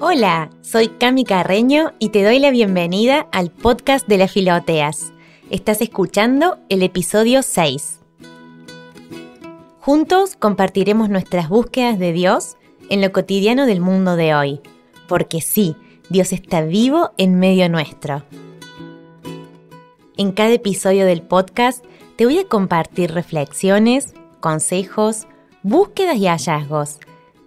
Hola, soy Cami Carreño y te doy la bienvenida al podcast de las Filoteas. Estás escuchando el episodio 6. Juntos compartiremos nuestras búsquedas de Dios en lo cotidiano del mundo de hoy, porque sí, Dios está vivo en medio nuestro. En cada episodio del podcast te voy a compartir reflexiones, consejos, búsquedas y hallazgos,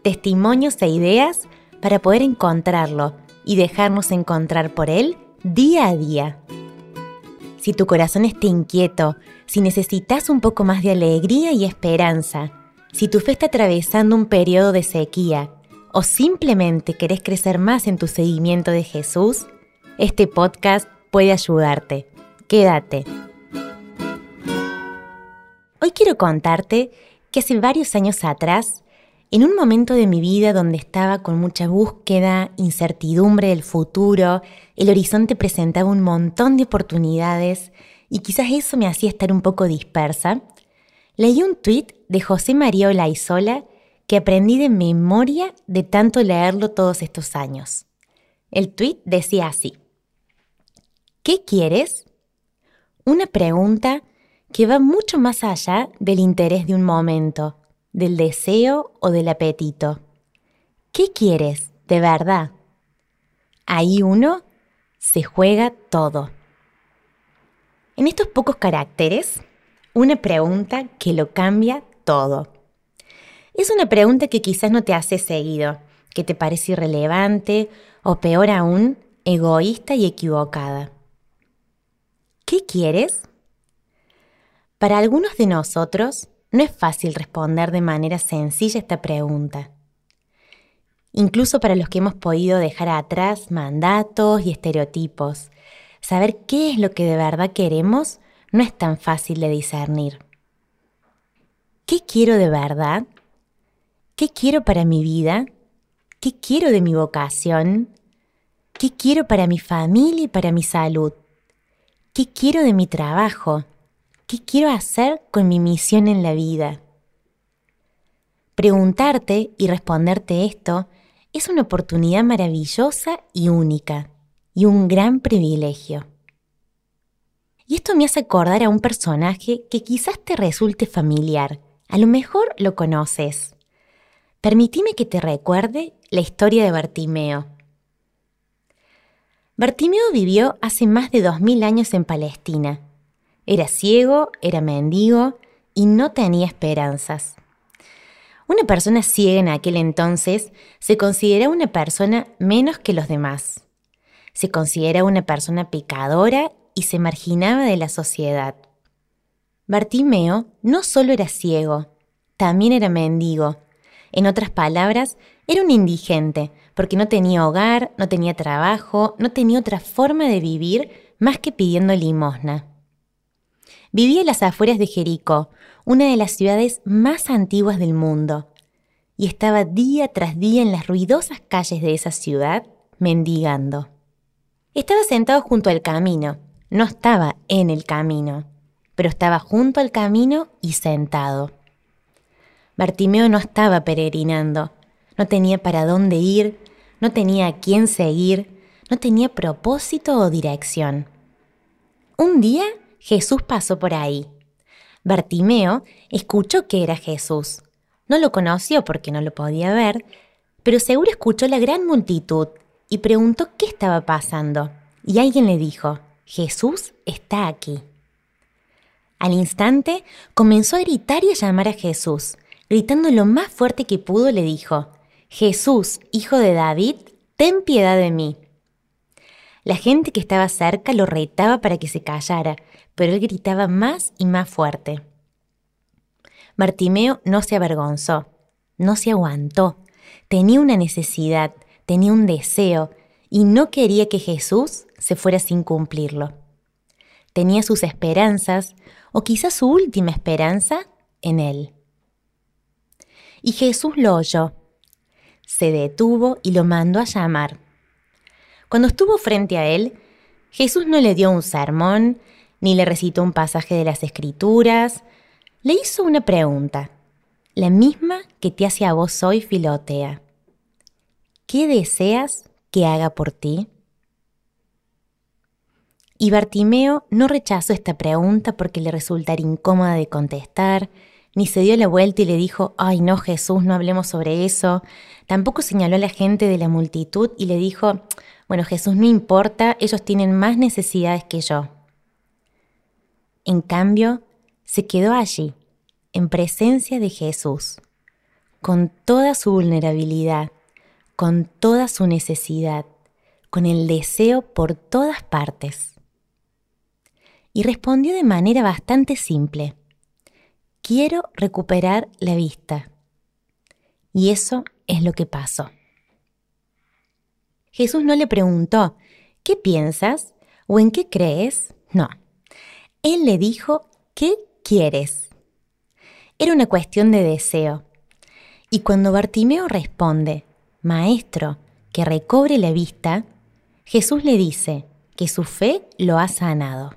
testimonios e ideas para poder encontrarlo y dejarnos encontrar por él día a día. Si tu corazón está inquieto, si necesitas un poco más de alegría y esperanza, si tu fe está atravesando un periodo de sequía o simplemente querés crecer más en tu seguimiento de Jesús, este podcast puede ayudarte. Quédate. Hoy quiero contarte que hace varios años atrás, en un momento de mi vida donde estaba con mucha búsqueda, incertidumbre del futuro, el horizonte presentaba un montón de oportunidades y quizás eso me hacía estar un poco dispersa, leí un tuit de José María Olaizola que aprendí de memoria de tanto leerlo todos estos años. El tuit decía así, ¿qué quieres? Una pregunta que va mucho más allá del interés de un momento, del deseo o del apetito. ¿Qué quieres de verdad? Ahí uno se juega todo. En estos pocos caracteres, una pregunta que lo cambia todo. Es una pregunta que quizás no te hace seguido, que te parece irrelevante o peor aún, egoísta y equivocada. ¿Qué quieres? Para algunos de nosotros no es fácil responder de manera sencilla esta pregunta. Incluso para los que hemos podido dejar atrás mandatos y estereotipos, saber qué es lo que de verdad queremos no es tan fácil de discernir. ¿Qué quiero de verdad? ¿Qué quiero para mi vida? ¿Qué quiero de mi vocación? ¿Qué quiero para mi familia y para mi salud? ¿Qué quiero de mi trabajo? ¿Qué quiero hacer con mi misión en la vida? Preguntarte y responderte esto es una oportunidad maravillosa y única, y un gran privilegio. Y esto me hace acordar a un personaje que quizás te resulte familiar, a lo mejor lo conoces. Permitime que te recuerde la historia de Bartimeo. Bartimeo vivió hace más de dos mil años en Palestina era ciego, era mendigo y no tenía esperanzas. Una persona ciega en aquel entonces se consideraba una persona menos que los demás. Se consideraba una persona pecadora y se marginaba de la sociedad. Bartimeo no solo era ciego, también era mendigo. En otras palabras, era un indigente, porque no tenía hogar, no tenía trabajo, no tenía otra forma de vivir más que pidiendo limosna. Vivía en las afueras de Jericó, una de las ciudades más antiguas del mundo, y estaba día tras día en las ruidosas calles de esa ciudad mendigando. Estaba sentado junto al camino, no estaba en el camino, pero estaba junto al camino y sentado. Bartimeo no estaba peregrinando, no tenía para dónde ir, no tenía a quién seguir, no tenía propósito o dirección. Un día Jesús pasó por ahí. Bartimeo escuchó que era Jesús. No lo conoció porque no lo podía ver, pero seguro escuchó la gran multitud y preguntó qué estaba pasando. Y alguien le dijo, Jesús está aquí. Al instante comenzó a gritar y a llamar a Jesús. Gritando lo más fuerte que pudo, le dijo, Jesús, hijo de David, ten piedad de mí. La gente que estaba cerca lo retaba para que se callara, pero él gritaba más y más fuerte. Bartimeo no se avergonzó, no se aguantó, tenía una necesidad, tenía un deseo, y no quería que Jesús se fuera sin cumplirlo. Tenía sus esperanzas, o quizás su última esperanza, en él. Y Jesús lo oyó, se detuvo y lo mandó a llamar. Cuando estuvo frente a él, Jesús no le dio un sermón, ni le recitó un pasaje de las Escrituras, le hizo una pregunta, la misma que te hace a vos hoy, Filotea. ¿qué deseas que haga por ti? Y Bartimeo no rechazó esta pregunta porque le resultara incómoda de contestar, ni se dio la vuelta y le dijo, ay no Jesús, no hablemos sobre eso. Tampoco señaló a la gente de la multitud y le dijo, bueno Jesús, no importa, ellos tienen más necesidades que yo. En cambio, se quedó allí, en presencia de Jesús, con toda su vulnerabilidad, con toda su necesidad, con el deseo por todas partes. Y respondió de manera bastante simple, quiero recuperar la vista. Y eso es lo que pasó. Jesús no le preguntó, ¿qué piensas? ¿O en qué crees? No. Él le dijo, ¿qué quieres? Era una cuestión de deseo. Y cuando Bartimeo responde, Maestro, que recobre la vista, Jesús le dice que su fe lo ha sanado.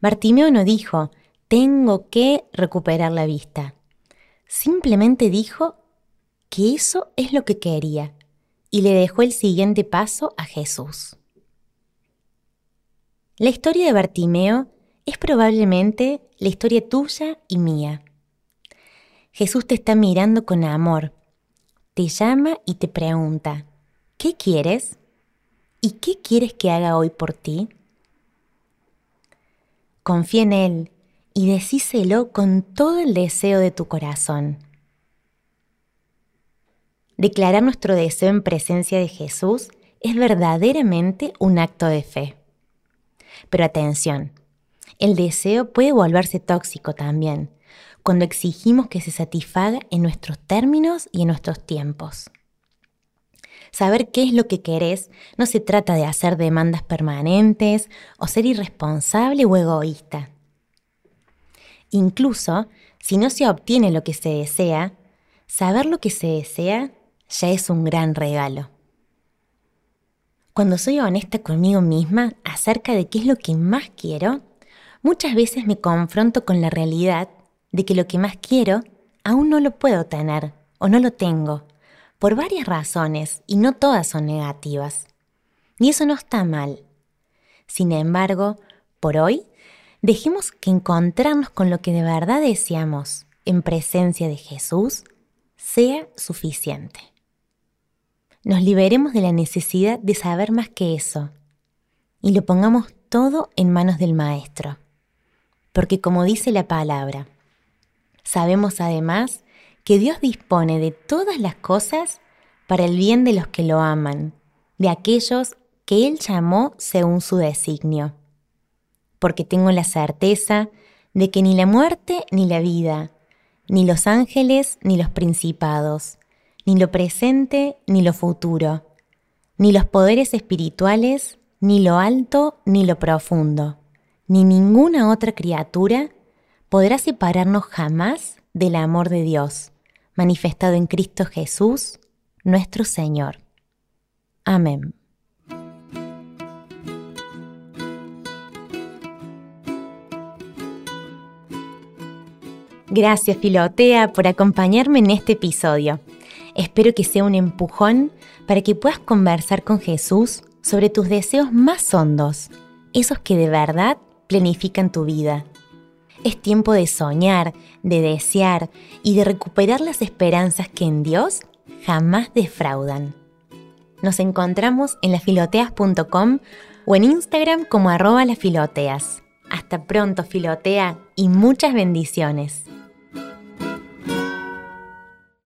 Bartimeo no dijo, tengo que recuperar la vista. Simplemente dijo que eso es lo que quería y le dejó el siguiente paso a Jesús. La historia de Bartimeo es probablemente la historia tuya y mía. Jesús te está mirando con amor, te llama y te pregunta, ¿qué quieres? ¿Y qué quieres que haga hoy por ti? Confía en Él y decíselo con todo el deseo de tu corazón. Declarar nuestro deseo en presencia de Jesús es verdaderamente un acto de fe. Pero atención, el deseo puede volverse tóxico también, cuando exigimos que se satisfaga en nuestros términos y en nuestros tiempos. Saber qué es lo que querés no se trata de hacer demandas permanentes o ser irresponsable o egoísta. Incluso, si no se obtiene lo que se desea, saber lo que se desea ya es un gran regalo. Cuando soy honesta conmigo misma acerca de qué es lo que más quiero, muchas veces me confronto con la realidad de que lo que más quiero aún no lo puedo tener o no lo tengo, por varias razones y no todas son negativas. Y eso no está mal. Sin embargo, por hoy, dejemos que encontrarnos con lo que de verdad deseamos en presencia de Jesús sea suficiente nos liberemos de la necesidad de saber más que eso y lo pongamos todo en manos del Maestro. Porque como dice la palabra, sabemos además que Dios dispone de todas las cosas para el bien de los que lo aman, de aquellos que Él llamó según su designio. Porque tengo la certeza de que ni la muerte ni la vida, ni los ángeles ni los principados, ni lo presente ni lo futuro, ni los poderes espirituales, ni lo alto ni lo profundo, ni ninguna otra criatura podrá separarnos jamás del amor de Dios, manifestado en Cristo Jesús, nuestro Señor. Amén. Gracias Filotea por acompañarme en este episodio. Espero que sea un empujón para que puedas conversar con Jesús sobre tus deseos más hondos, esos que de verdad planifican tu vida. Es tiempo de soñar, de desear y de recuperar las esperanzas que en Dios jamás defraudan. Nos encontramos en lafiloteas.com o en Instagram como arroba lafiloteas. Hasta pronto, Filotea, y muchas bendiciones.